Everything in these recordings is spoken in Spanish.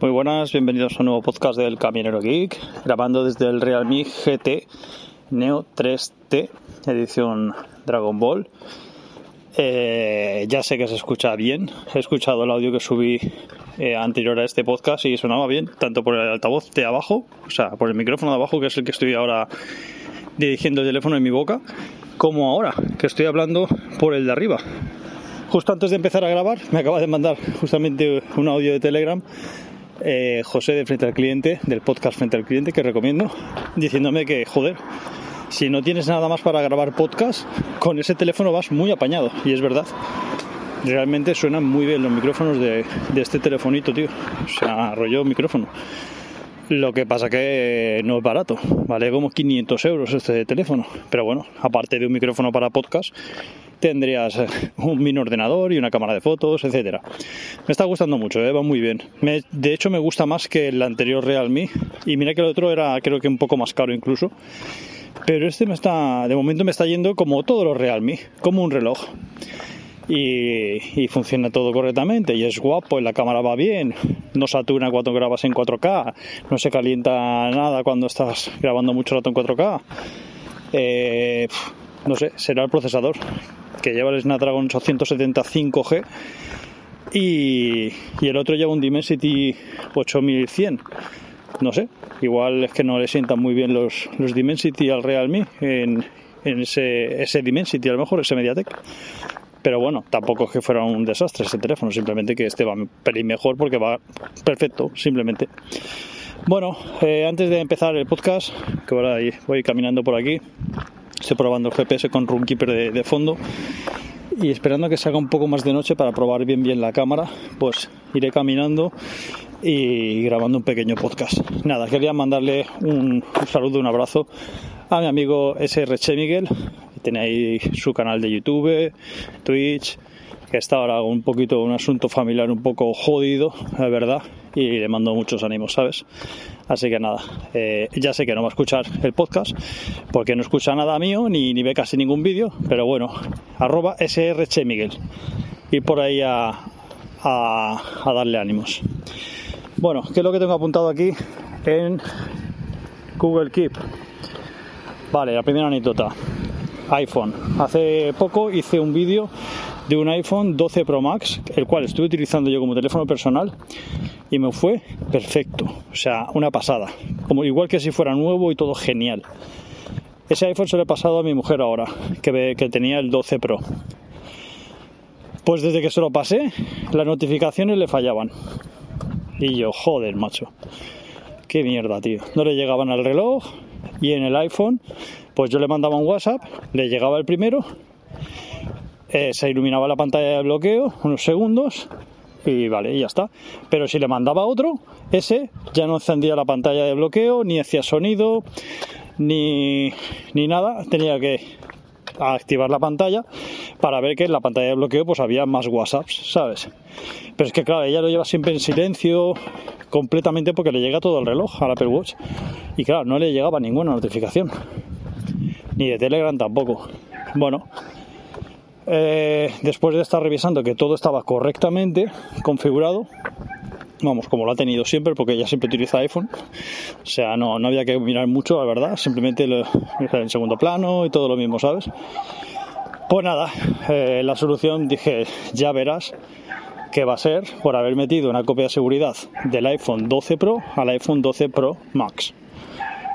Muy buenas, bienvenidos a un nuevo podcast del Caminero Geek, grabando desde el Realme GT Neo 3T, edición Dragon Ball. Eh, ya sé que se escucha bien, he escuchado el audio que subí eh, anterior a este podcast y sonaba bien, tanto por el altavoz de abajo, o sea, por el micrófono de abajo, que es el que estoy ahora dirigiendo el teléfono en mi boca, como ahora, que estoy hablando por el de arriba. Justo antes de empezar a grabar, me acaba de mandar justamente un audio de Telegram eh, José de Frente al Cliente, del podcast Frente al Cliente, que recomiendo, diciéndome que, joder, si no tienes nada más para grabar podcast, con ese teléfono vas muy apañado. Y es verdad. Realmente suenan muy bien los micrófonos de, de este telefonito, tío. O sea, rollo micrófono. Lo que pasa que no es barato, vale como 500 euros este teléfono. Pero bueno, aparte de un micrófono para podcast, tendrías eh, un mini ordenador y una cámara de fotos, etcétera. Me está gustando mucho, ¿eh? va muy bien. de hecho, me gusta más que el anterior Realme. Y mira que el otro era, creo que un poco más caro incluso. Pero este me está, de momento me está yendo como todos los Realme, como un reloj. Y, y, funciona todo correctamente y es guapo, y la cámara va bien, no satura cuando grabas en 4K, no se calienta nada cuando estás grabando mucho rato en 4K. Eh, no sé, será el procesador que lleva el Snapdragon 875G y, y el otro lleva un Dimensity 8100. No sé, igual es que no le sientan muy bien los, los Dimensity al Realme en, en ese, ese Dimensity, a lo mejor ese Mediatek. Pero bueno, tampoco es que fuera un desastre ese teléfono, simplemente que este va un pelín mejor porque va perfecto, simplemente. Bueno, eh, antes de empezar el podcast, que ahora voy caminando por aquí, estoy probando el GPS con Runkeeper de, de fondo y esperando que se haga un poco más de noche para probar bien bien la cámara, pues iré caminando y grabando un pequeño podcast. Nada, quería mandarle un, un saludo, un abrazo a mi amigo SRC Miguel, que tiene ahí su canal de YouTube, Twitch, que está ahora un poquito un asunto familiar un poco jodido, la verdad, y le mando muchos ánimos, ¿sabes? Así que nada, eh, ya sé que no va a escuchar el podcast porque no escucha nada mío ni, ni ve casi ningún vídeo, pero bueno, arroba SRC Miguel. Y por ahí a, a, a darle ánimos. Bueno, ¿qué es lo que tengo apuntado aquí en Google Keep? Vale, la primera anécdota. iPhone. Hace poco hice un vídeo de un iPhone 12 Pro Max, el cual estuve utilizando yo como teléfono personal y me fue perfecto, o sea, una pasada, como igual que si fuera nuevo y todo genial. Ese iPhone se lo he pasado a mi mujer ahora, que, que tenía el 12 Pro. Pues desde que se lo pasé, las notificaciones le fallaban. Y yo, joder, macho. Qué mierda, tío. No le llegaban al reloj y en el iPhone, pues yo le mandaba un WhatsApp, le llegaba el primero eh, se iluminaba la pantalla de bloqueo unos segundos y vale, ya está. Pero si le mandaba otro, ese ya no encendía la pantalla de bloqueo, ni hacía sonido, ni, ni nada. Tenía que activar la pantalla para ver que en la pantalla de bloqueo pues había más WhatsApps, ¿sabes? Pero es que claro, ella lo lleva siempre en silencio completamente porque le llega todo el reloj al Apple Watch. Y claro, no le llegaba ninguna notificación. Ni de Telegram tampoco. Bueno, eh, después de estar revisando que todo estaba correctamente configurado, vamos, como lo ha tenido siempre, porque ella siempre utiliza iPhone, o sea, no, había que mirar mucho, la verdad, simplemente lo, en segundo plano y todo lo mismo, ¿sabes? Pues nada, eh, la solución dije, ya verás, que va a ser por haber metido una copia de seguridad del iPhone 12 Pro al iPhone 12 Pro Max.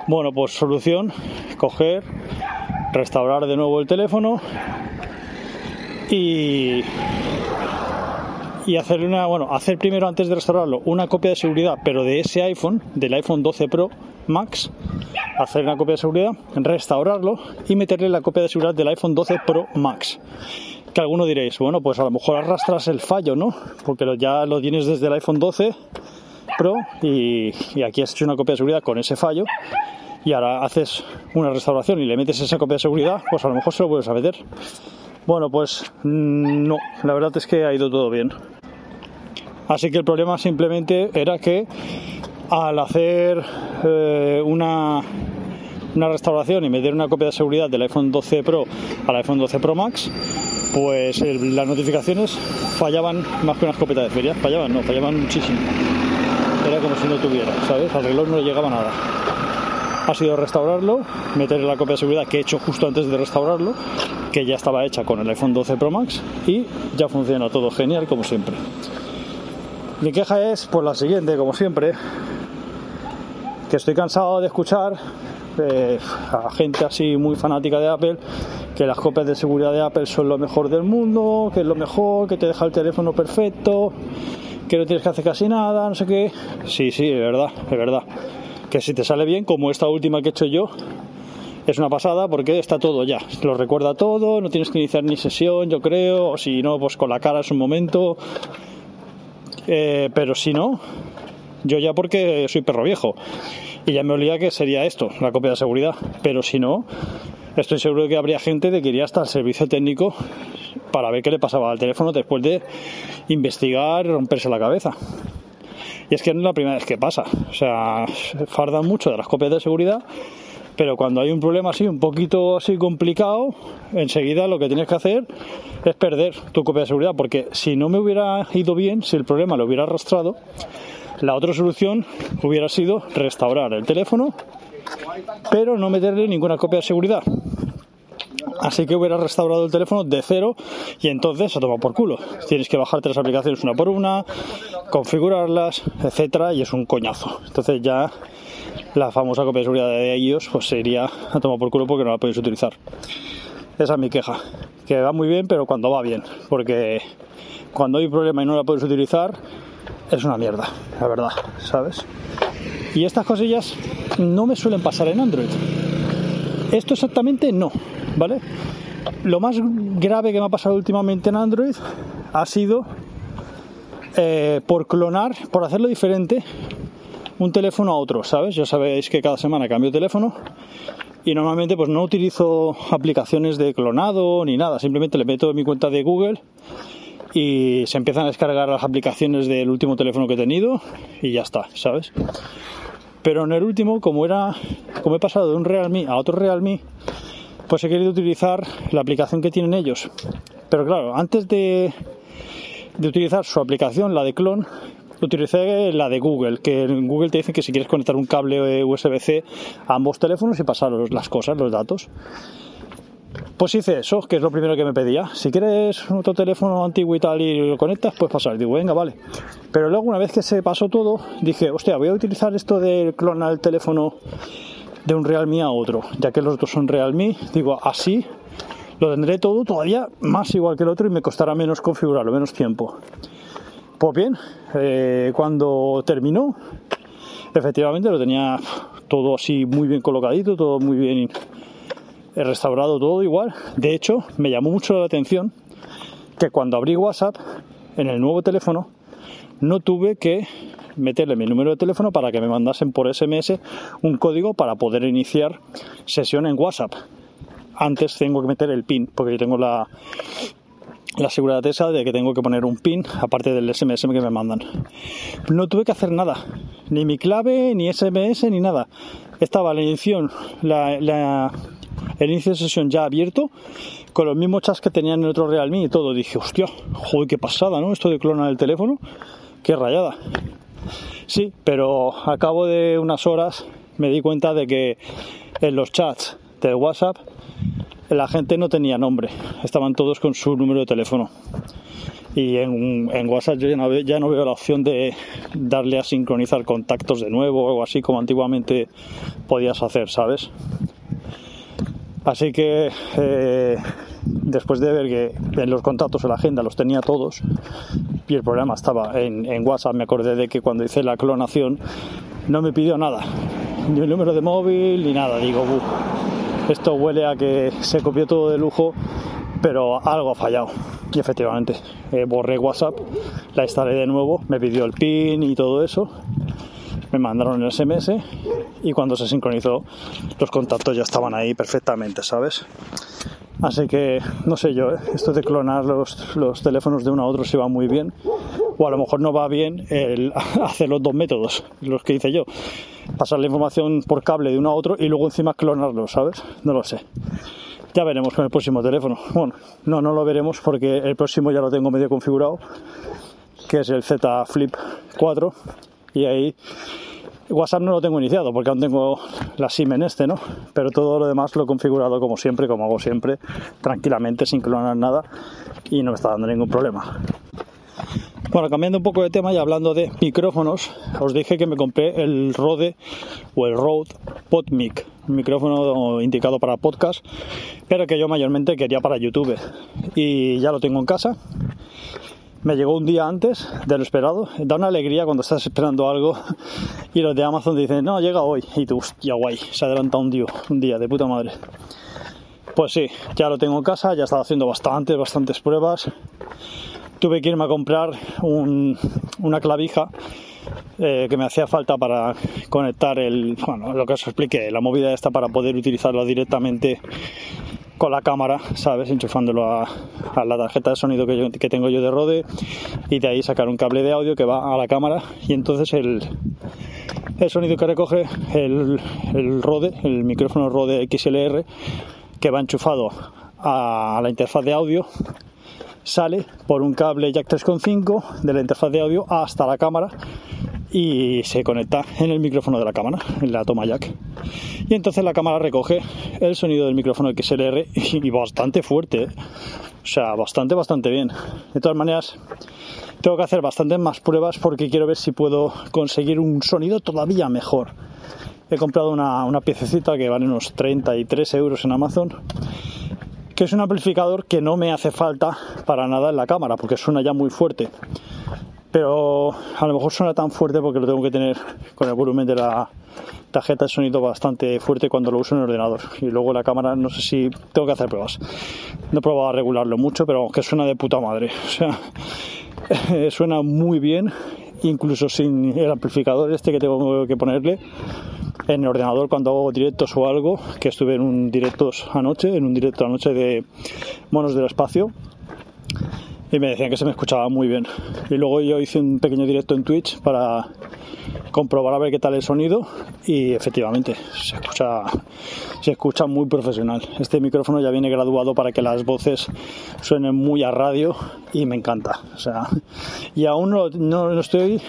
Bueno, pues solución, coger, restaurar de nuevo el teléfono y y hacerle una, bueno, hacer primero antes de restaurarlo una copia de seguridad, pero de ese iPhone, del iPhone 12 Pro Max, hacer una copia de seguridad, restaurarlo y meterle la copia de seguridad del iPhone 12 Pro Max. Que alguno diréis, bueno, pues a lo mejor arrastras el fallo, ¿no? Porque ya lo tienes desde el iPhone 12 Pro y, y aquí has hecho una copia de seguridad con ese fallo y ahora haces una restauración y le metes esa copia de seguridad, pues a lo mejor se lo puedes meter. Bueno, pues mm, no, la verdad es que ha ido todo bien. Así que el problema simplemente era que al hacer eh, una, una restauración y meter una copia de seguridad del iPhone 12 Pro al iPhone 12 Pro Max, pues las notificaciones fallaban más que una escopeta de fallaban, no, fallaban muchísimo. Era como si no tuviera, ¿sabes? Al reloj no le llegaba nada. Ha sido restaurarlo, meter la copia de seguridad que he hecho justo antes de restaurarlo, que ya estaba hecha con el iPhone 12 Pro Max y ya funciona todo genial como siempre. Mi queja es pues la siguiente, como siempre, que estoy cansado de escuchar eh, a gente así muy fanática de Apple que las copias de seguridad de Apple son lo mejor del mundo, que es lo mejor, que te deja el teléfono perfecto, que no tienes que hacer casi nada, no sé qué. Sí, sí, es verdad, es verdad. Que si te sale bien, como esta última que he hecho yo, es una pasada porque está todo ya, lo recuerda todo, no tienes que iniciar ni sesión, yo creo, o si no, pues con la cara es un momento, eh, pero si no, yo ya porque soy perro viejo y ya me olía que sería esto, la copia de seguridad. Pero si no, estoy seguro que habría gente que iría hasta el servicio técnico para ver qué le pasaba al teléfono después de investigar romperse la cabeza. Y es que no es la primera vez que pasa. O sea, fardan mucho de las copias de seguridad, pero cuando hay un problema así, un poquito así complicado, enseguida lo que tienes que hacer es perder tu copia de seguridad, porque si no me hubiera ido bien, si el problema lo hubiera arrastrado, la otra solución hubiera sido restaurar el teléfono, pero no meterle ninguna copia de seguridad. Así que hubiera restaurado el teléfono de cero y entonces se toma por culo. Tienes que bajarte las aplicaciones una por una, configurarlas, etcétera, y es un coñazo. Entonces ya la famosa copia de seguridad de ellos pues sería a tomar por culo porque no la podéis utilizar. Esa es mi queja. Que va muy bien, pero cuando va bien. Porque cuando hay problema y no la puedes utilizar, es una mierda, la verdad, ¿sabes? Y estas cosillas no me suelen pasar en Android. Esto exactamente no, ¿vale? Lo más grave que me ha pasado últimamente en Android ha sido eh, por clonar, por hacerlo diferente, un teléfono a otro, ¿sabes? Ya sabéis que cada semana cambio teléfono y normalmente pues no utilizo aplicaciones de clonado ni nada, simplemente le meto mi cuenta de Google y se empiezan a descargar las aplicaciones del último teléfono que he tenido y ya está, ¿sabes? Pero en el último, como era, como he pasado de un Realme a otro Realme, pues he querido utilizar la aplicación que tienen ellos. Pero claro, antes de, de utilizar su aplicación, la de clon, utilicé la de Google, que en Google te dice que si quieres conectar un cable USB-C a ambos teléfonos y pasar las cosas, los datos. Pues hice eso, que es lo primero que me pedía. Si quieres otro teléfono antiguo y tal y lo conectas, pues pasar. Digo, venga, vale. Pero luego, una vez que se pasó todo, dije, hostia, voy a utilizar esto de clonar el teléfono de un Realme a otro, ya que los dos son Realme. Digo, así lo tendré todo todavía más igual que el otro y me costará menos configurarlo, menos tiempo. Pues bien, eh, cuando terminó, efectivamente lo tenía todo así muy bien colocadito, todo muy bien restaurado todo igual. De hecho, me llamó mucho la atención que cuando abrí WhatsApp en el nuevo teléfono no tuve que meterle mi número de teléfono para que me mandasen por SMS un código para poder iniciar sesión en WhatsApp. Antes tengo que meter el PIN porque yo tengo la, la seguridad esa de que tengo que poner un PIN aparte del SMS que me mandan. No tuve que hacer nada, ni mi clave, ni SMS, ni nada. Estaba la inicio, el inicio de sesión ya abierto, con los mismos chats que tenían en el otro Realme y todo. Dije, hostia, joder, qué pasada, ¿no? Esto de clonar el teléfono, qué rayada. Sí, pero a cabo de unas horas me di cuenta de que en los chats de WhatsApp la gente no tenía nombre, estaban todos con su número de teléfono. y en, WhatsApp yo ya no, veo, ya no, veo, la opción de darle a sincronizar contactos de nuevo o algo así como antiguamente podías hacer, ¿sabes? Así que eh, después de ver que en los contactos en la agenda los tenía todos y el problema estaba en, WhatsApp, me acordé de que cuando hice la clonación no me pidió nada, ni el número de móvil ni nada. Digo, esto huele a que se copió todo de lujo, pero algo ha fallado. Y efectivamente, eh, borré WhatsApp, la instalé de nuevo, me pidió el PIN y todo eso, me mandaron el SMS y cuando se sincronizó los contactos ya estaban ahí perfectamente, ¿sabes? Así que no sé yo, ¿eh? esto de clonar los, los, teléfonos de uno a otro si va muy bien, o a lo mejor no va bien el hacer los dos métodos, los que hice yo, pasar la información por cable de uno a otro y luego encima clonarlo, ¿sabes? No lo sé. Ya veremos con el próximo teléfono. Bueno, no, no lo veremos porque el próximo ya lo tengo medio configurado, que es el Z Flip 4, y ahí WhatsApp no lo tengo iniciado porque aún tengo la SIM en este, ¿no? Pero todo lo demás lo he configurado como siempre, como hago siempre, tranquilamente, sin clonar nada y no me está dando ningún problema. Bueno, cambiando un poco de tema y hablando de micrófonos, os dije que me compré el Rode o el Rode PodMic, un micrófono indicado para podcast, pero que yo mayormente quería para YouTube. Y ya lo tengo en casa. Me llegó un día antes de lo esperado. Da una alegría cuando estás esperando algo y los de Amazon dicen, no, llega hoy. Y tú, hostia, guay, se adelanta un día, un día de puta madre. Pues sí, ya lo tengo en casa, ya he estado haciendo bastantes, bastantes pruebas tuve que irme a comprar un, una clavija eh, que me hacía falta para conectar el, bueno, lo que os expliqué, la movida esta para poder utilizarlo directamente con la cámara, ¿sabes? Enchufándolo a, la tarjeta de sonido que, que, tengo yo de Rode y de ahí sacar un cable de audio que va a la cámara y entonces el, el sonido que recoge el, el Rode, el micrófono Rode XLR que va enchufado a la interfaz de audio sale por un cable jack 3.5 de la interfaz de audio hasta la cámara y se conecta en el micrófono de la cámara, en la toma jack. Y entonces la cámara recoge el sonido del micrófono XLR y bastante fuerte, ¿eh? o sea, bastante, bastante bien. De todas maneras, tengo que hacer bastantes más pruebas porque quiero ver si puedo conseguir un sonido todavía mejor. He comprado una, una piececita que vale unos 33 euros en Amazon que es un amplificador que no me hace falta para nada en la cámara porque suena ya muy fuerte. Pero a lo mejor suena tan fuerte porque lo tengo que tener con el volumen de la tarjeta de sonido bastante fuerte cuando lo uso en el ordenador. Y luego la cámara no sé si tengo que hacer pruebas. No he probado a regularlo mucho pero que suena de puta madre. O sea suena muy bien incluso sin el amplificador este que tengo que ponerle en el ordenador cuando hago directos o algo, que estuve en un directos anoche, en un directo anoche de Monos del Espacio, y me decían que se me escuchaba muy bien. Y luego yo hice un pequeño directo en Twitch para comprobar a ver qué tal el sonido y efectivamente se escucha se escucha muy profesional. Este micrófono ya viene graduado para que las voces suenen muy a radio y me encanta. O sea, y aún no, no, no estoy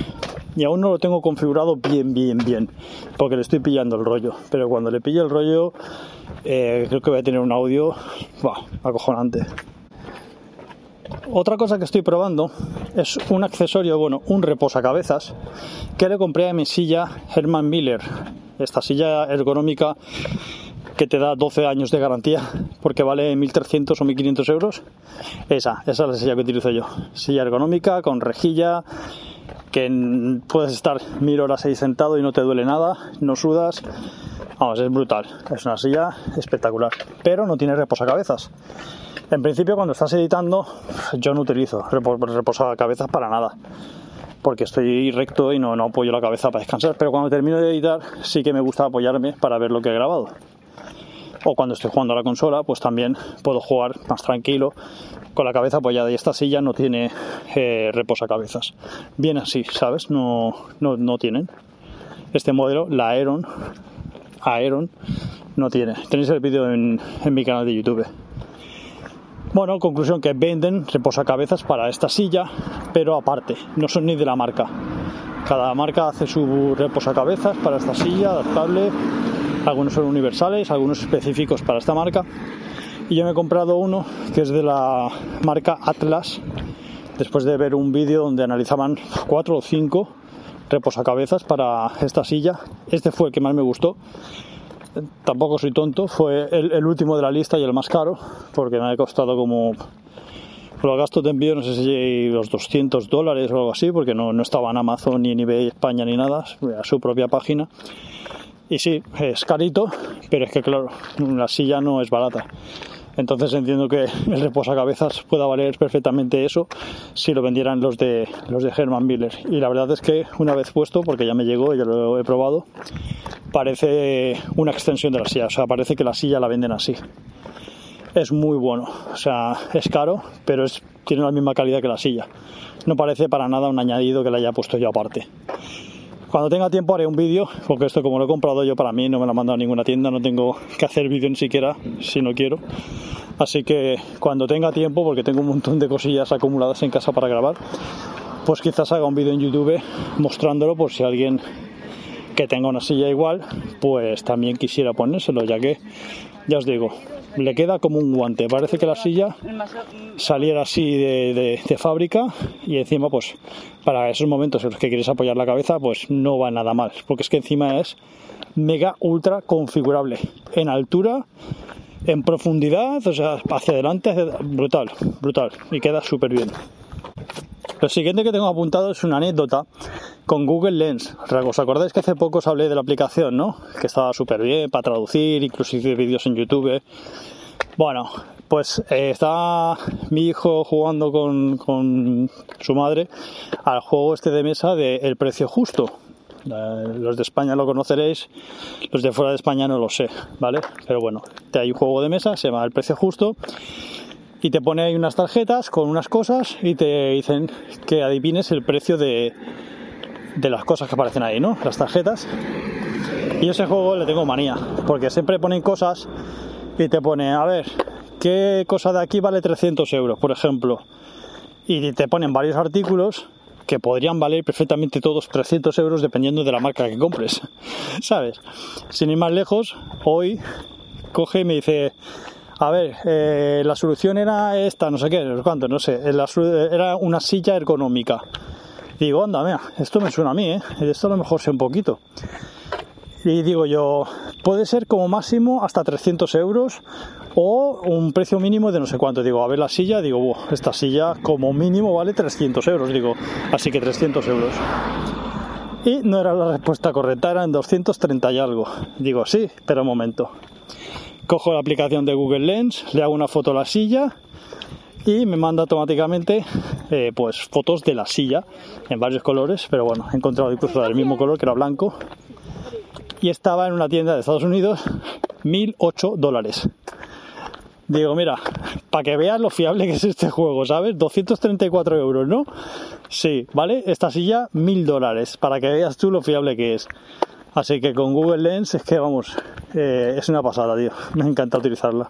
y aún no lo tengo configurado bien, bien, bien, porque le estoy pillando el rollo. Pero cuando le pille el rollo, eh, creo que voy a tener un audio bah, acojonante. Otra cosa que estoy probando es un accesorio, bueno, un reposacabezas que le compré a mi silla Herman Miller. Esta silla ergonómica que te da 12 años de garantía porque vale 1.300 o 1.500 euros. Esa, esa es la silla que utilizo yo. Silla ergonómica con rejilla, que puedes estar mil horas ahí sentado y no te duele nada, no sudas. Vamos, es brutal. Es una silla espectacular. Pero no tiene reposacabezas. En principio, cuando estás editando, yo no utilizo reposacabezas para nada. Porque estoy recto y no, apoyo la cabeza para descansar. Pero cuando termino de editar, sí que me gusta apoyarme para ver lo que he grabado o cuando estoy jugando a la consola, pues también puedo jugar más tranquilo con la cabeza apoyada y esta silla no tiene eh, reposacabezas. Bien así, ¿sabes? No, no, no tienen. Este modelo, la Aeron, Aeron, no tiene. Tenéis el vídeo en, en mi canal de YouTube. Bueno, conclusión que venden reposacabezas para esta silla, pero aparte, no son ni de la marca. Cada marca hace su reposacabezas para esta silla, adaptable. Algunos son universales, algunos específicos para esta marca. Y yo me he comprado uno que es de la marca Atlas, después de ver un vídeo donde analizaban cuatro o cinco reposacabezas para esta silla. Este fue el que más me gustó. Tampoco soy tonto, fue el, último de la lista y el más caro, porque me ha costado como los gastos de envío, no sé si los 200 dólares o algo así, porque no, no estaba en Amazon ni en eBay España ni nada, a su propia página. Y sí, es carito, pero es que claro, la silla no es barata. Entonces entiendo que el reposacabezas pueda valer perfectamente eso si lo vendieran los de los de Herman Miller. Y la verdad es que una vez puesto, porque ya me llegó, ya lo he probado, parece una extensión de la silla. O sea, parece que la silla la venden así. Es muy bueno. O sea, es caro, pero es, tiene la misma calidad que la silla. No parece para nada un añadido que le haya puesto yo aparte. Cuando tenga tiempo haré un vídeo, porque esto como lo he comprado yo para mí, no me lo ha mandado ninguna tienda, no tengo que hacer vídeo ni siquiera si no quiero. Así que cuando tenga tiempo, porque tengo un montón de cosillas acumuladas en casa para grabar, pues quizás haga un vídeo en YouTube mostrándolo por si alguien que tenga una silla igual, pues también quisiera ponérselo, ya que, ya os digo, le queda como un guante. Parece que la silla saliera así de, fábrica y encima, pues, para esos momentos en los que quieres apoyar la cabeza, pues no va nada mal, porque es que encima es mega ultra configurable en altura, en profundidad, o sea, hacia adelante, brutal, brutal y queda súper bien. Lo siguiente que tengo apuntado es una anécdota con Google Lens. ¿Os acordáis que hace poco os hablé de la aplicación, no? Que estaba súper bien para traducir, inclusive vídeos en YouTube. Bueno, pues eh, está mi hijo jugando con, su madre al juego este de mesa de El Precio Justo. los de España lo conoceréis, los de fuera de España no lo sé, ¿vale? Pero bueno, hay un juego de mesa, se llama El Precio Justo y te pone ahí unas tarjetas con unas cosas y te dicen que adivines el precio de, de las cosas que aparecen ahí, ¿no? Las tarjetas. Y ese juego le tengo manía, porque siempre ponen cosas y te pone, a ver, ¿qué cosa de aquí vale 300 euros, por ejemplo? Y te ponen varios artículos que podrían valer perfectamente todos 300 euros dependiendo de la marca que compres, ¿sabes? Sin ir más lejos, hoy coge y me dice, a ver, eh, la solución era esta, no sé qué, no sé cuánto, no sé, era una silla ergonómica. digo, anda, mira, esto me suena a mí, ¿eh? Esto a lo mejor sé un poquito. Y digo yo, puede ser como máximo hasta 300 euros o un precio mínimo de no sé cuánto. Digo, a ver la silla, digo, esta silla como mínimo vale 300 euros, digo, así que 300 euros. Y no era la respuesta correcta, eran 230 y algo. Digo, sí, pero un momento cojo la aplicación de Google Lens, le hago una foto a la silla y me manda automáticamente eh, pues fotos de la silla en varios colores, pero bueno, he encontrado incluso del mismo color que era blanco y estaba en una tienda de Estados Unidos 1008 dólares. Digo, mira, para que veas lo fiable que es este juego, ¿sabes? 234 euros, ¿no? Sí, ¿vale? Esta silla, 1000 dólares, para que veas tú lo fiable que es. Así que con Google Lens es que vamos, eh, es una pasada, tío. Me encanta utilizarla.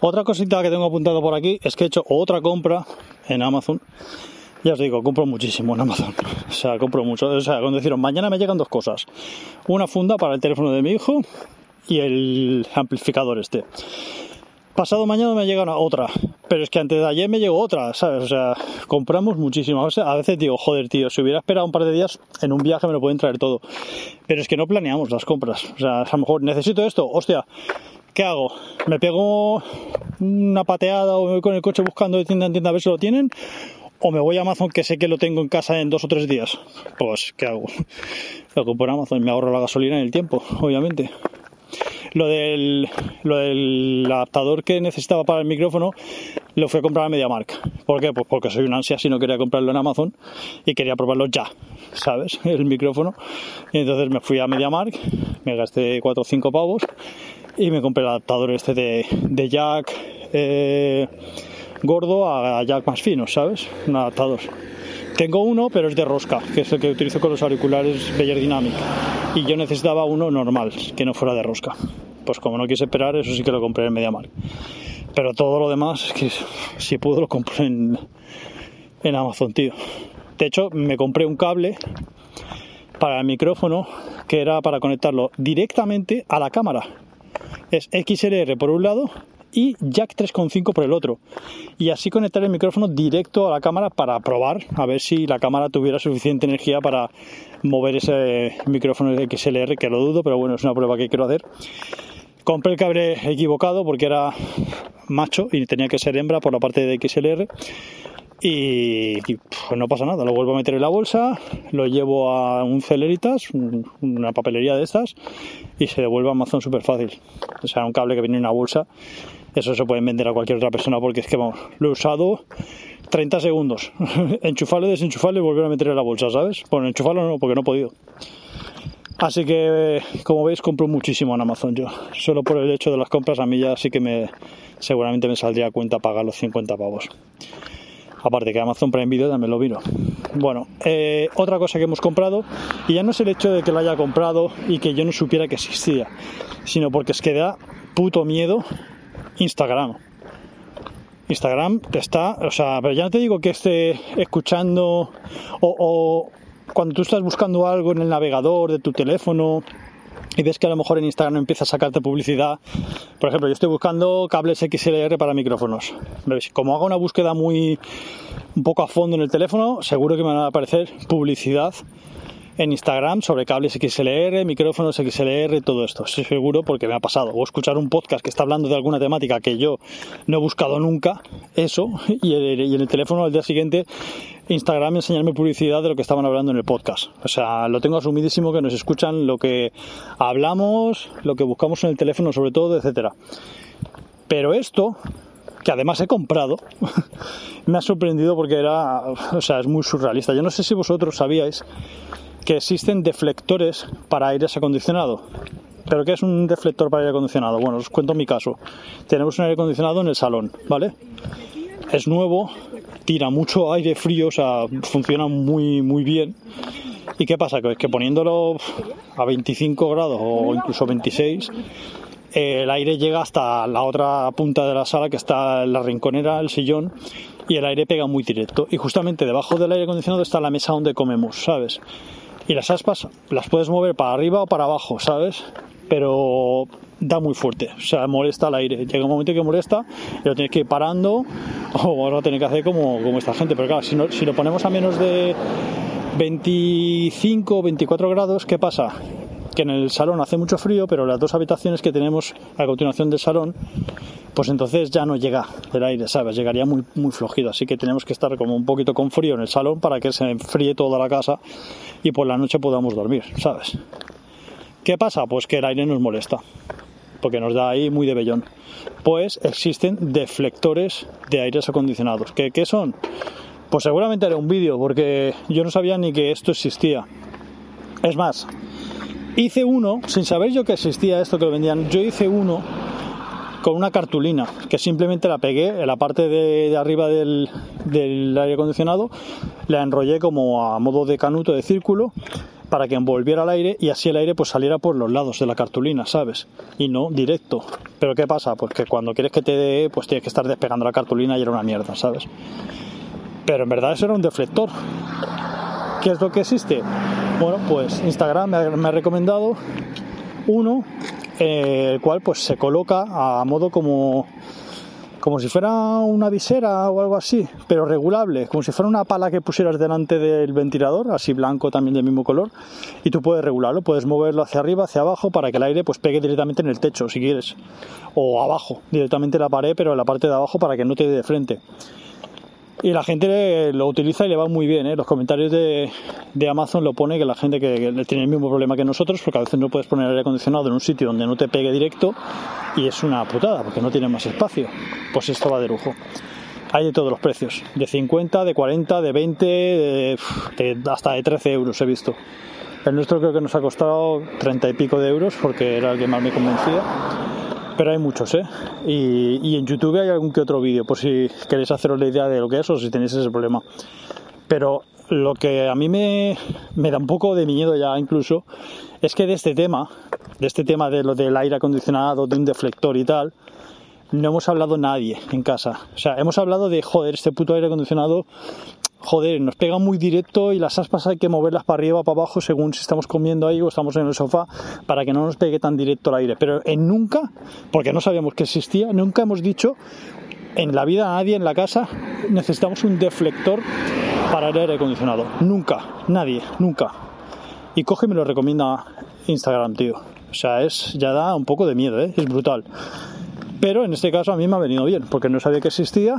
Otra cosita que tengo apuntado por aquí es que he hecho otra compra en Amazon. Ya os digo, compro muchísimo en Amazon. O sea, compro mucho. O sea, cuando decieron, mañana me llegan dos cosas. Una funda para el teléfono de mi hijo y el amplificador este. Pasado mañana me llega otra, pero es que antes de ayer me llegó otra, ¿sabes? O sea, compramos muchísimo. a veces digo, joder, tío, si hubiera esperado un par de días, en un viaje me lo pueden traer todo. Pero es que no planeamos las compras. O sea, a lo mejor necesito esto, hostia, ¿qué hago? ¿Me pego una pateada o me voy con el coche buscando de tienda en tienda a ver si lo tienen? ¿O me voy a Amazon que sé que lo tengo en casa en dos o tres días? Pues, ¿qué hago? Lo compro en Amazon, me ahorro la gasolina y el tiempo, obviamente. Lo del, lo del adaptador que necesitaba para el micrófono lo fui a comprar a MediaMark. ¿Por qué? Pues porque soy un ansia si no quería comprarlo en Amazon y quería probarlo ya, ¿sabes? El micrófono. Y entonces me fui a MediaMark, me gasté 4 o 5 pavos y me compré el adaptador este de, de jack eh, gordo a jack más fino, ¿sabes? Un adaptador. Tengo uno, pero es de rosca, que es el que utilizo con los auriculares Beyer Dynamic. Y yo necesitaba uno normal, que no fuera de rosca. Pues como no quise esperar, eso sí que lo compré en MediaMarkt. Pero todo lo demás, si puedo lo compré en, en Amazon, tío. De hecho, me compré un cable para el micrófono que era para conectarlo directamente a la cámara. Es XLR por un lado y jack 3.5 por el otro. Y así conectar el micrófono directo a la cámara para probar a ver si la cámara tuviera suficiente energía para mover ese micrófono de XLR, que lo dudo, pero bueno, es una prueba que quiero hacer. Compré el cable equivocado porque era macho y tenía que ser hembra por la parte de XLR y, pues no pasa nada, lo vuelvo a meter en la bolsa, lo llevo a un Celeritas, una papelería de estas, y se devuelve a Amazon súper fácil. O sea, un cable que viene en una bolsa, eso se puede vender a cualquier otra persona porque es que vamos, lo he usado 30 segundos, enchufarlo, desenchufarlo y volver a meter en la bolsa, ¿sabes? Bueno, enchufarlo no, porque no he podido. Así que, como veis, compro muchísimo en Amazon yo. Solo por el hecho de las compras a mí ya sí que me seguramente me saldría a cuenta pagar los 50 pavos. Aparte que Amazon Prime Video también lo vino. Bueno, eh, otra cosa que hemos comprado, y ya no es el hecho de que lo haya comprado y que yo no supiera que existía, sino porque es que da puto miedo Instagram. Instagram te está, o sea, pero ya no te digo que esté escuchando o, o cuando tú estás buscando algo en el navegador de tu teléfono y ves que a lo mejor en Instagram empieza a sacarte publicidad. Por ejemplo, yo estoy buscando cables XLR para micrófonos. Como hago una búsqueda muy un poco a fondo en el teléfono, seguro que me va a aparecer publicidad en Instagram sobre cables XLR, micrófonos XLR, todo esto. Estoy seguro porque me ha pasado. O escuchar un podcast que está hablando de alguna temática que yo no he buscado nunca, eso, y, en el teléfono al día siguiente Instagram enseñarme publicidad de lo que estaban hablando en el podcast. O sea, lo tengo asumidísimo que nos escuchan lo que hablamos, lo que buscamos en el teléfono sobre todo, etcétera. Pero esto, que además he comprado, me ha sorprendido porque era, o sea, es muy surrealista. Yo no sé si vosotros sabíais que existen deflectores para aires acondicionado. ¿Pero qué es un deflector para aire acondicionado? Bueno, os cuento mi caso. Tenemos un aire acondicionado en el salón, ¿vale? Es nuevo, tira mucho aire frío, o sea, funciona muy, muy bien. ¿Y qué pasa? Que, que poniéndolo a 25 grados o incluso 26, el aire llega hasta la otra punta de la sala que está la rinconera, el sillón, y el aire pega muy directo. Y justamente debajo del aire acondicionado está la mesa donde comemos, ¿sabes? Y las aspas las puedes mover para arriba o para abajo, ¿sabes? Pero da muy fuerte, o sea, molesta el aire. Llega un momento que molesta y lo tienes que ir parando o lo tienes que hacer como, como esta gente. Pero claro, si, si lo ponemos a menos de 25 o 24 grados, ¿qué pasa? Que en el salón hace mucho frío, pero las dos habitaciones que tenemos a continuación del salón, pues entonces ya no llega el aire, ¿sabes? Llegaría muy, muy flojito. Así que tenemos que estar como un poquito con frío en el salón para que se enfríe toda la casa y por la noche podamos dormir, ¿sabes? ¿Qué pasa? Pues que el aire nos molesta, porque nos da ahí muy de vellón. Pues existen deflectores de aires acondicionados. ¿Qué, qué son? Pues seguramente haré un vídeo, porque yo no sabía ni que esto existía. Es más, hice uno, sin saber yo que existía esto que lo vendían, yo hice uno con una cartulina que simplemente la pegué en la parte de, arriba del, aire acondicionado, la enrollé como a modo de canuto de círculo para que envolviera el aire y así el aire pues saliera por los lados de la cartulina, ¿sabes? Y no directo. Pero ¿qué pasa? Pues que cuando quieres que te dé, pues tienes que estar despegando la cartulina y era una mierda, ¿sabes? Pero en verdad eso era un deflector. ¿Qué es lo que existe? Bueno, pues Instagram me ha recomendado uno eh, el cual pues se coloca a modo como como si fuera una visera o algo así, pero regulable, como si fuera una pala que pusieras delante del ventilador, así blanco también del mismo color, y tú puedes regularlo, puedes moverlo hacia arriba, hacia abajo, para que el aire pues pegue directamente en el techo, si quieres, o abajo, directamente en la pared, pero en la parte de abajo para que no te dé de frente y la gente lo utiliza y le va muy bien. ¿eh? Los comentarios de, Amazon lo pone que la gente que, tiene el mismo problema que nosotros, porque a veces no puedes poner aire acondicionado en un sitio donde no te pegue directo y es una putada porque no tiene más espacio. Pues esto va de lujo. Hay de todos los precios, de 50, de 40, de 20, hasta de 13 euros he visto. El nuestro creo que nos ha costado 30 y pico de euros porque era el que más me convencía pero hay muchos, ¿eh? Y, en YouTube hay algún que otro vídeo, por si queréis haceros la idea de lo que es o si tenéis ese problema. Pero lo que a mí me, me da un poco de miedo ya incluso es que de este tema, de este tema de lo del aire acondicionado, de un deflector y tal, no hemos hablado nadie en casa. O sea, hemos hablado de, joder, este puto aire acondicionado joder, nos pega muy directo y las aspas hay que moverlas para arriba para abajo según si estamos comiendo ahí o estamos en el sofá para que no nos pegue tan directo el aire. Pero en nunca, porque no sabíamos que existía, nunca hemos dicho en la vida a nadie en la casa necesitamos un deflector para el aire acondicionado. Nunca, nadie, nunca. Y coge y me lo recomienda Instagram, tío. O sea, es ya da un poco de miedo, ¿eh? es brutal. Pero en este caso a mí me ha venido bien, porque no sabía que existía.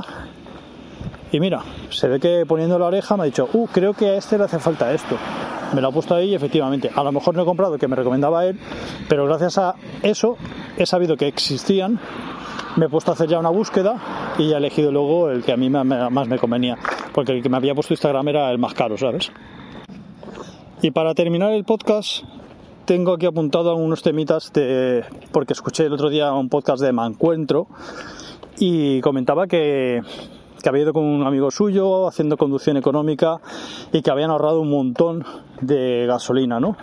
Y mira, se ve que poniendo la oreja me ha dicho, uh, creo que a este le hace falta esto. Me lo ha puesto ahí y efectivamente, a lo mejor no he comprado el que me recomendaba él, pero gracias a eso he sabido que existían, me he puesto a hacer ya una búsqueda y he elegido luego el que a mí más me convenía, porque el que me había puesto Instagram era el más caro, ¿sabes? Y para terminar el podcast, tengo aquí apuntado algunos temitas de, porque escuché el otro día un podcast de Mancuentro y comentaba que, que había ido con un amigo suyo haciendo conducción económica y que habían ahorrado un montón de gasolina, ¿no?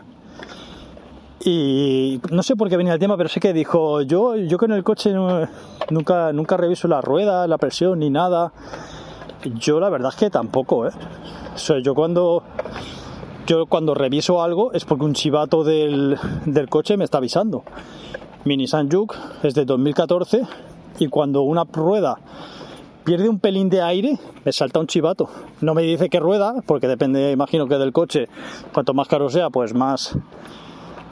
Y no sé por qué venía el tema, pero sé que dijo, yo, yo con el coche nunca, nunca reviso la rueda, la presión ni nada. Yo la verdad es que tampoco, ¿eh? O yo cuando yo cuando reviso algo es porque un chivato del, coche me está avisando. Mi Nissan Juke es de 2014 y cuando una rueda pierde un pelín de aire, me salta un chivato. No me dice qué rueda, porque depende, imagino que del coche, cuanto más caro sea, pues más,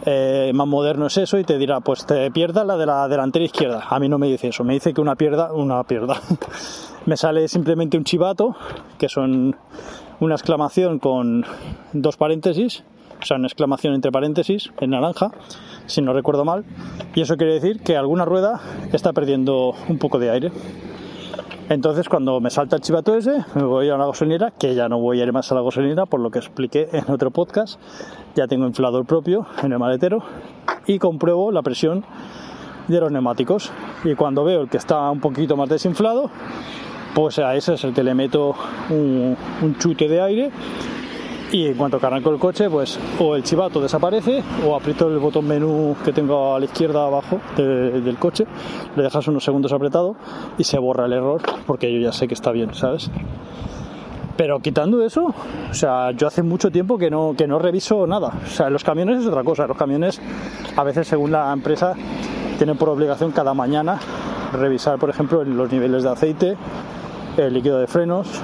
eh, más moderno es eso y te dirá, pues te pierdas la de la delantera izquierda. A mí no me dice eso, me dice que una pierda, una pierda. me sale simplemente un chivato, que son una exclamación con dos paréntesis, o sea, una exclamación entre paréntesis en naranja, si no recuerdo mal, y eso quiere decir que alguna rueda está perdiendo un poco de aire. Entonces, cuando me salta el chivato ese, me voy a una gasolinera, que ya no voy a ir más a la gasolinera, por lo que expliqué en otro podcast. Ya tengo inflador propio en el maletero y compruebo la presión de los neumáticos. Y cuando veo el que está un poquito más desinflado, pues a ese es el que le meto un, chute de aire y en cuanto arranco el coche, pues o el chivato desaparece o aprieto el botón menú que tengo a la izquierda abajo del coche, le dejas unos segundos apretado y se borra el error porque yo ya sé que está bien, ¿sabes? Pero quitando eso, o sea, yo hace mucho tiempo que no, que no reviso nada. O sea, los camiones es otra cosa. Los camiones, a veces según la empresa, tienen por obligación cada mañana revisar, por ejemplo, los niveles de aceite, el líquido de frenos,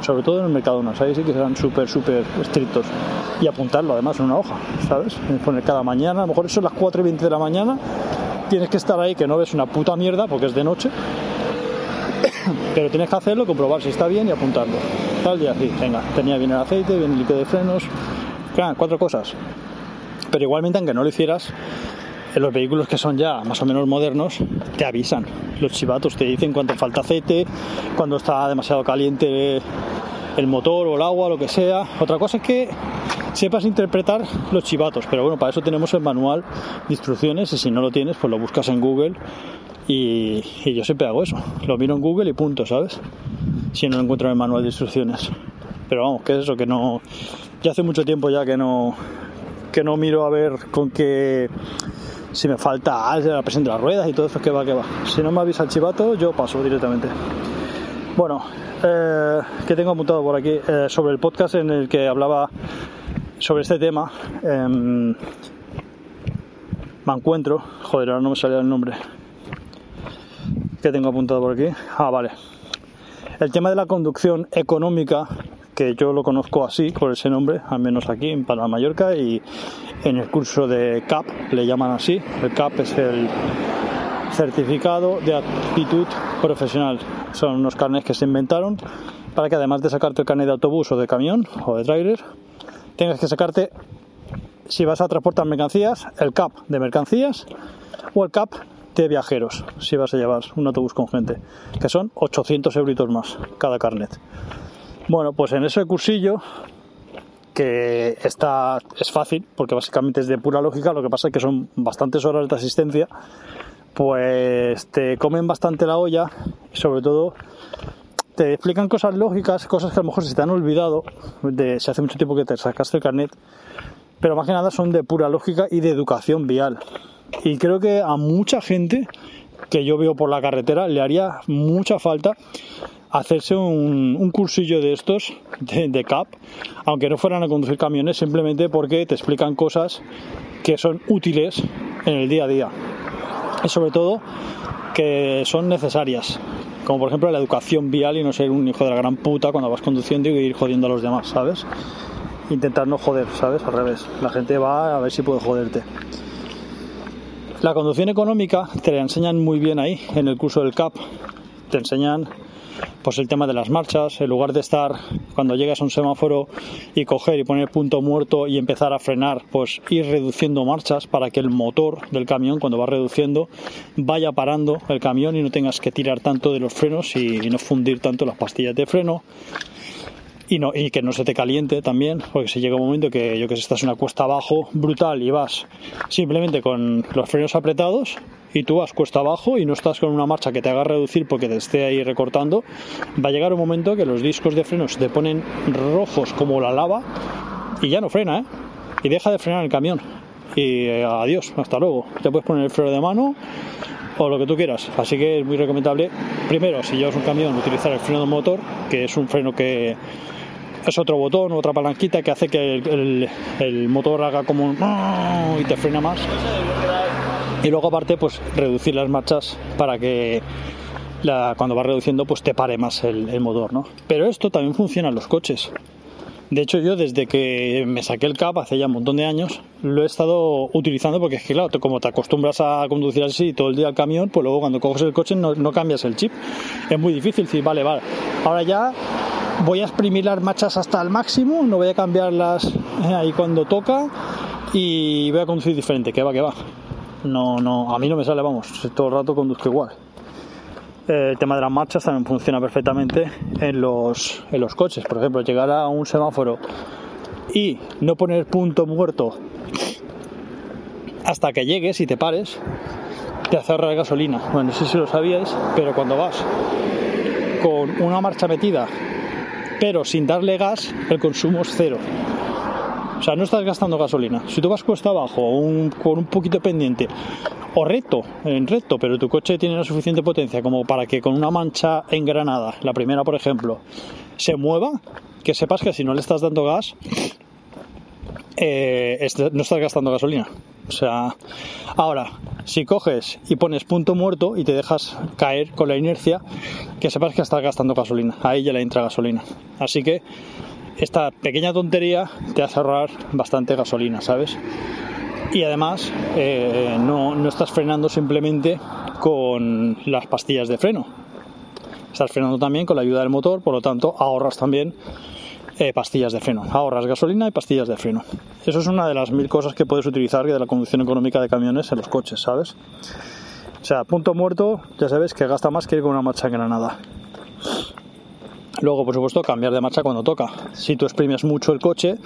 sobre todo en el mercado ahí sí que serán súper, súper estrictos. Y apuntarlo además en una hoja, ¿sabes? Poner cada mañana, a lo mejor son las 4 y 20 de la mañana, tienes que estar ahí que no ves una puta mierda porque es de noche, pero tienes que hacerlo, comprobar si está bien y apuntarlo. Tal día, sí, venga, tenía bien el aceite, bien el líquido de frenos, claro, cuatro cosas. Pero igualmente, aunque no lo hicieras, en los vehículos que son ya más o menos modernos te avisan. Los chivatos te dicen cuánto falta aceite, cuando está demasiado caliente el motor o el agua, lo que sea. Otra cosa es que sepas interpretar los chivatos, pero bueno, para eso tenemos el manual de instrucciones y si no lo tienes, pues lo buscas en Google y, yo siempre hago eso. Lo miro en Google y punto, ¿sabes? Si no lo encuentro en el manual de instrucciones. Pero vamos, que es eso, que no... Ya hace mucho tiempo ya que no que no miro a ver con qué si me falta la presión de las ruedas y todo eso, que va, que va. Si no me avisa el chivato, yo paso directamente. Bueno, eh, que tengo apuntado por aquí eh, sobre el podcast en el que hablaba sobre este tema. Em, me encuentro, joder, ahora no me salía el nombre. Que tengo apuntado por aquí? Ah, vale. El tema de la conducción económica que yo lo conozco así, por ese nombre, al menos aquí en Palma Mallorca, y en el curso de CAP le llaman así. El CAP es el certificado de aptitud profesional. Son unos carnes que se inventaron para que además de sacarte el carnet de autobús o de camión o de trailer, tengas que sacarte, si vas a transportar mercancías, el CAP de mercancías o el CAP de viajeros, si vas a llevar un autobús con gente, que son 800 euritos más cada carnet. Bueno, pues en ese cursillo que está es fácil porque básicamente es de pura lógica, lo que pasa es que son bastantes horas de asistencia, pues te comen bastante la olla y sobre todo te explican cosas lógicas, cosas que a lo mejor se te han olvidado de si hace mucho tiempo que te sacaste el carnet, pero más que nada son de pura lógica y de educación vial. Y creo que a mucha gente que yo veo por la carretera, le haría mucha falta hacerse un, cursillo de estos de, CAP, aunque no fueran a conducir camiones, simplemente porque te explican cosas que son útiles en el día a día y sobre todo que son necesarias como por ejemplo la educación vial y no ser un hijo de la gran puta cuando vas conduciendo y ir jodiendo a los demás, ¿sabes? Intentar no joder, ¿sabes? Al revés, la gente va a ver si puede joderte. La conducción económica te la enseñan muy bien ahí, en el curso del CAP. Te enseñan pues el tema de las marchas, en lugar de estar cuando llegas a un semáforo y coger y poner punto muerto y empezar a frenar, pues ir reduciendo marchas para que el motor del camión cuando va reduciendo vaya parando el camión y no tengas que tirar tanto de los frenos y, no fundir tanto las pastillas de freno y, no, y que no se te caliente también, porque si llega un momento que yo que sé, estás en una cuesta abajo brutal y vas simplemente con los frenos apretados y tú vas cuesta abajo y no estás con una marcha que te haga reducir porque te esté ahí recortando, va a llegar un momento que los discos de frenos te ponen rojos como la lava y ya no frena, ¿eh? Y deja de frenar el camión. Y eh, adiós, hasta luego. Te puedes poner el freno de mano o lo que tú quieras. Así que es muy recomendable, primero, si llevas un camión, utilizar el freno de motor, que es un freno que es otro botón, otra palanquita que hace que el, motor haga como un y te frena más. Y luego aparte, pues reducir las marchas para que cuando va reduciendo, pues te pare más el, el motor, ¿no? Pero esto también funciona en los coches. De hecho, yo desde que me saqué el CAP hace ya un montón de años, lo he estado utilizando porque es que, claro, como te acostumbras a conducir así todo el día al camión, pues luego cuando coges el coche no, no cambias el chip. Es muy difícil decir, vale, vale, ahora ya voy a exprimir las marchas hasta el máximo, no voy a cambiarlas eh, ahí cuando toca y voy a conducir diferente, que va, que va. No, no, a mí no me sale, vamos, todo el rato conduzco igual. El tema de las marchas también funciona perfectamente en los, en los coches. Por ejemplo, llegar a un semáforo y no poner punto muerto hasta que llegues y te pares, te hace ahorrar gasolina. Bueno, no sé si lo sabíais, pero cuando vas con una marcha metida pero sin darle gas el consumo es cero. O sea, no estás gastando gasolina. Si tú vas cuesta abajo un, con un poquito pendiente o recto, en recto, pero tu coche tiene la suficiente potencia como para que con una mancha engranada, la primera por ejemplo, se mueva, que sepas que si no le estás dando gas, eh, no estás gastando gasolina. O sea, ahora, si coges y pones punto muerto y te dejas caer con la inercia, que sepas que estás gastando gasolina. Ahí ya le entra gasolina. Así que esta pequeña tontería te hace ahorrar bastante gasolina, ¿sabes? Y además eh, no, no estás frenando simplemente con las pastillas de freno. Estás frenando también con la ayuda del motor, por lo tanto ahorras también eh, pastillas de freno. Ahorras gasolina y pastillas de freno. Eso es una de las mil cosas que puedes utilizar de la conducción económica de camiones en los coches, ¿sabes? O sea, punto muerto, ya sabes que gasta más que ir con una marcha granada. Luego, por supuesto, cambiar de marcha cuando toca. Si tú exprimes mucho el coche,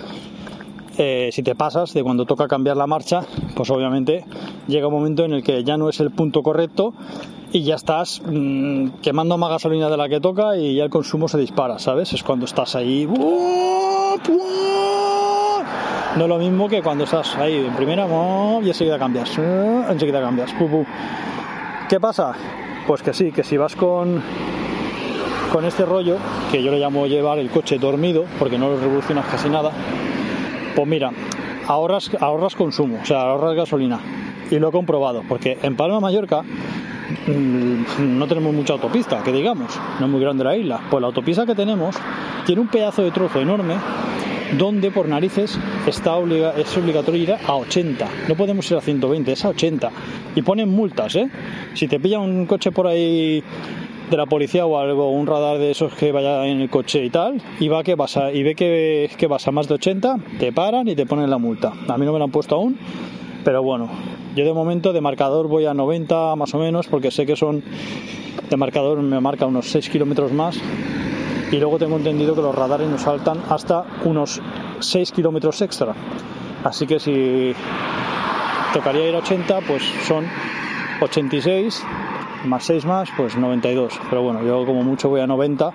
eh, si te pasas de cuando toca cambiar la marcha, pues obviamente llega un momento en el que ya no es el punto correcto y ya estás mm, quemando más gasolina de la que toca y ya el consumo se dispara, ¿sabes? Es cuando estás ahí. No es lo mismo que cuando estás ahí en primera y enseguida cambias. Enseguida cambias. ¿Qué pasa? Pues que sí, que si vas con, con este rollo, que yo le llamo llevar el coche dormido, porque no lo revolucionas casi nada, pues mira, ahorras, ahorras consumo, o sea, ahorras gasolina. Y lo he comprobado, porque en Palma Mallorca no tenemos mucha autopista, que digamos, no es muy grande la isla. Pues la autopista que tenemos tiene un pedazo de trozo enorme donde por narices está es obligatorio ir a 80. No podemos ir a 120, es a 80. Y ponen multas, ¿eh? Si te pilla un coche por ahí de la policía o algo, un radar de esos que vaya en el coche y tal, y va que vas y ve que, que vas a más de 80, te paran y te ponen la multa. A mí no me la han puesto aún, pero bueno, yo de momento de marcador voy a 90 más o menos porque sé que son de marcador me marca unos 6 kilómetros más y luego tengo entendido que los radares nos saltan hasta unos 6 kilómetros extra. Así que si tocaría ir a 80 pues son 86 más 6 más pues 92. Pero bueno, yo como mucho voy a 90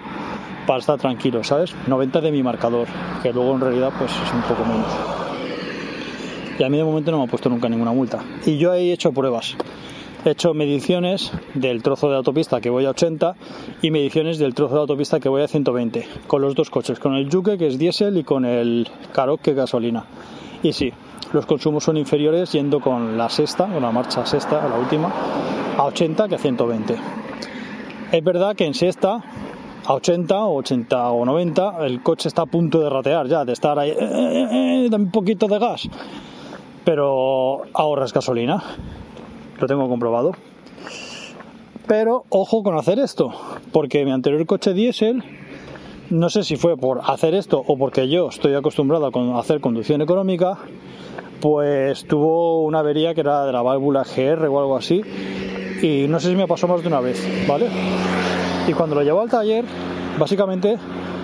para estar tranquilo, ¿sabes? 90 de mi marcador, que luego en realidad pues es un poco menos y a mí de momento no me ha puesto nunca ninguna multa. Y yo he hecho pruebas. he hecho mediciones del trozo de autopista que voy a 80 y mediciones del trozo de autopista que voy a 120, con los dos coches, con el Juke que es diésel y con el Karoq que gasolina. Y sí, los consumos son inferiores yendo con la sexta, con la marcha sexta, la última, a 80 que a 120. Es verdad que en sexta a 80 o 80 o 90 el coche está a punto de ratear ya, de estar ahí, eh, eh, eh, un poquito de gas, pero ahorras gasolina, lo tengo comprobado. Pero ojo con hacer esto, porque mi anterior coche diésel, no sé si fue por hacer esto o porque yo estoy acostumbrado a hacer conducción económica, pues tuvo una avería que era de la válvula GR o algo así, y no sé si me pasó más de una vez, ¿vale? Y cuando lo llevo al taller, básicamente,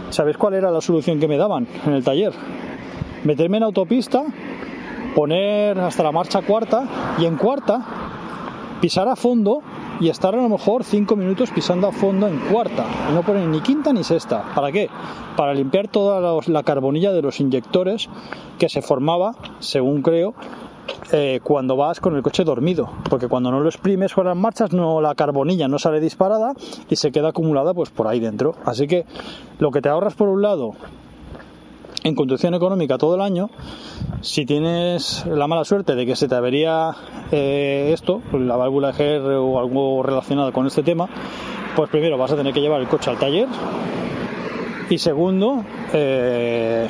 ¿sabéis cuál era la solución que me daban en el taller? Meterme en autopista, poner hasta la marcha cuarta y en cuarta pisar a fondo y estar a lo mejor 5 minutos pisando a fondo en cuarta y no poner ni quinta ni sexta. ¿Para qué? Para limpiar toda la carbonilla de los inyectores que se formaba, según creo, eh, cuando vas con el coche dormido, porque cuando no lo exprimes con las marchas, no la carbonilla no sale disparada y se queda acumulada pues por ahí dentro. Así que lo que te ahorras por un lado en conducción económica todo el año, si tienes la mala suerte de que se te avería eh, esto, la válvula GR o algo relacionado con este tema, pues primero vas a tener que llevar el coche al taller y segundo, eh,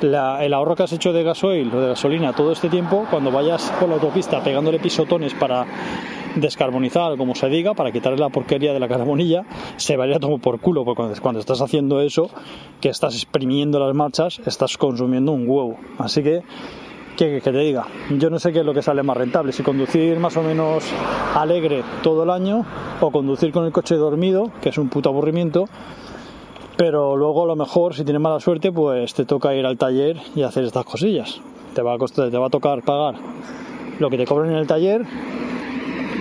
el ahorro que has hecho de gasoil o de gasolina todo este tiempo, cuando vayas por la autopista pegándole pisotones para descarbonizar, como se diga, para quitarle la porquería de la carbonilla, se vaya todo por culo, porque cuando, estás haciendo eso, que estás exprimiendo las marchas, estás consumiendo un huevo. Así que, que, te diga, yo no sé qué es lo que sale más rentable, si conducir más o menos alegre todo el año, o conducir con el coche dormido, que es un puto aburrimiento, pero luego a lo mejor si tienes mala suerte pues te toca ir al taller y hacer estas cosillas te va a costar, te va a tocar pagar lo que te cobran en el taller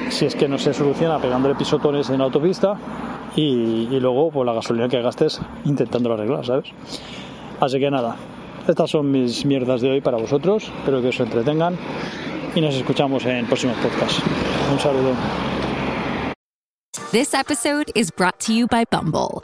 si es que no se soluciona pegándole pisotones en la autopista y, luego pues la gasolina que gastes intentándolo arreglar sabes así que nada estas son mis mierdas de hoy para vosotros. Espero que os entretengan y nos escuchamos en próximos podcasts. Un saludo. This episode is brought to you by Bumble